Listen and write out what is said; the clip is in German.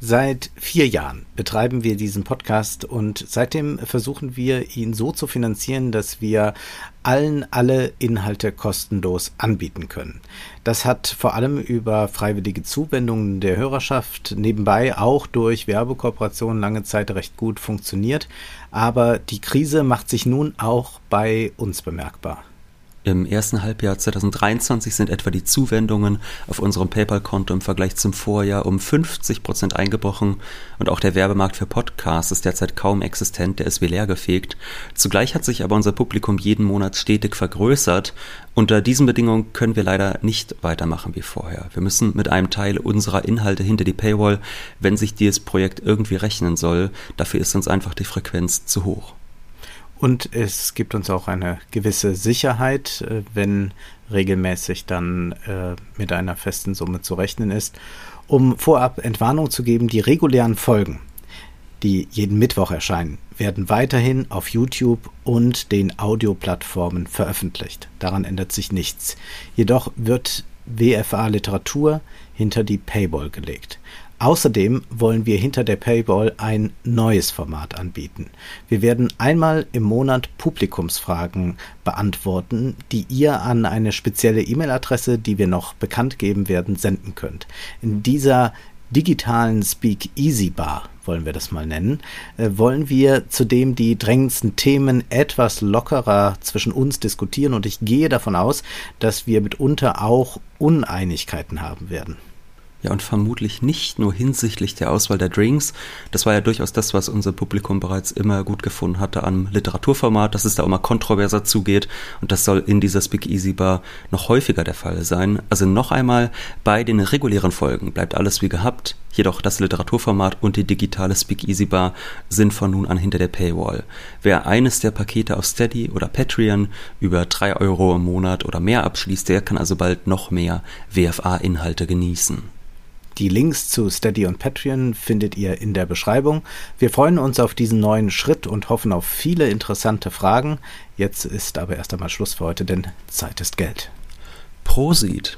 Seit vier Jahren betreiben wir diesen Podcast und seitdem versuchen wir ihn so zu finanzieren, dass wir allen alle Inhalte kostenlos anbieten können. Das hat vor allem über freiwillige Zuwendungen der Hörerschaft nebenbei auch durch Werbekooperationen lange Zeit recht gut funktioniert, aber die Krise macht sich nun auch bei uns bemerkbar. Im ersten Halbjahr 2023 sind etwa die Zuwendungen auf unserem PayPal-Konto im Vergleich zum Vorjahr um 50 Prozent eingebrochen und auch der Werbemarkt für Podcasts ist derzeit kaum existent, der ist wie leer gefegt. Zugleich hat sich aber unser Publikum jeden Monat stetig vergrößert. Unter diesen Bedingungen können wir leider nicht weitermachen wie vorher. Wir müssen mit einem Teil unserer Inhalte hinter die Paywall, wenn sich dieses Projekt irgendwie rechnen soll. Dafür ist uns einfach die Frequenz zu hoch. Und es gibt uns auch eine gewisse Sicherheit, äh, wenn regelmäßig dann äh, mit einer festen Summe zu rechnen ist. Um vorab Entwarnung zu geben, die regulären Folgen, die jeden Mittwoch erscheinen, werden weiterhin auf YouTube und den Audioplattformen veröffentlicht. Daran ändert sich nichts. Jedoch wird WFA Literatur hinter die Paywall gelegt. Außerdem wollen wir hinter der Paywall ein neues Format anbieten. Wir werden einmal im Monat Publikumsfragen beantworten, die ihr an eine spezielle E-Mail-Adresse, die wir noch bekannt geben werden, senden könnt. In dieser digitalen Speak Easy Bar, wollen wir das mal nennen, äh, wollen wir zudem die drängendsten Themen etwas lockerer zwischen uns diskutieren und ich gehe davon aus, dass wir mitunter auch Uneinigkeiten haben werden. Ja, und vermutlich nicht nur hinsichtlich der Auswahl der Drinks. Das war ja durchaus das, was unser Publikum bereits immer gut gefunden hatte am Literaturformat, dass es da immer kontroverser zugeht. Und das soll in dieser Speak Easy Bar noch häufiger der Fall sein. Also noch einmal, bei den regulären Folgen bleibt alles wie gehabt. Jedoch das Literaturformat und die digitale Speak Easy Bar sind von nun an hinter der Paywall. Wer eines der Pakete auf Steady oder Patreon über drei Euro im Monat oder mehr abschließt, der kann also bald noch mehr WFA-Inhalte genießen. Die Links zu Steady und Patreon findet ihr in der Beschreibung. Wir freuen uns auf diesen neuen Schritt und hoffen auf viele interessante Fragen. Jetzt ist aber erst einmal Schluss für heute, denn Zeit ist Geld. Prosit!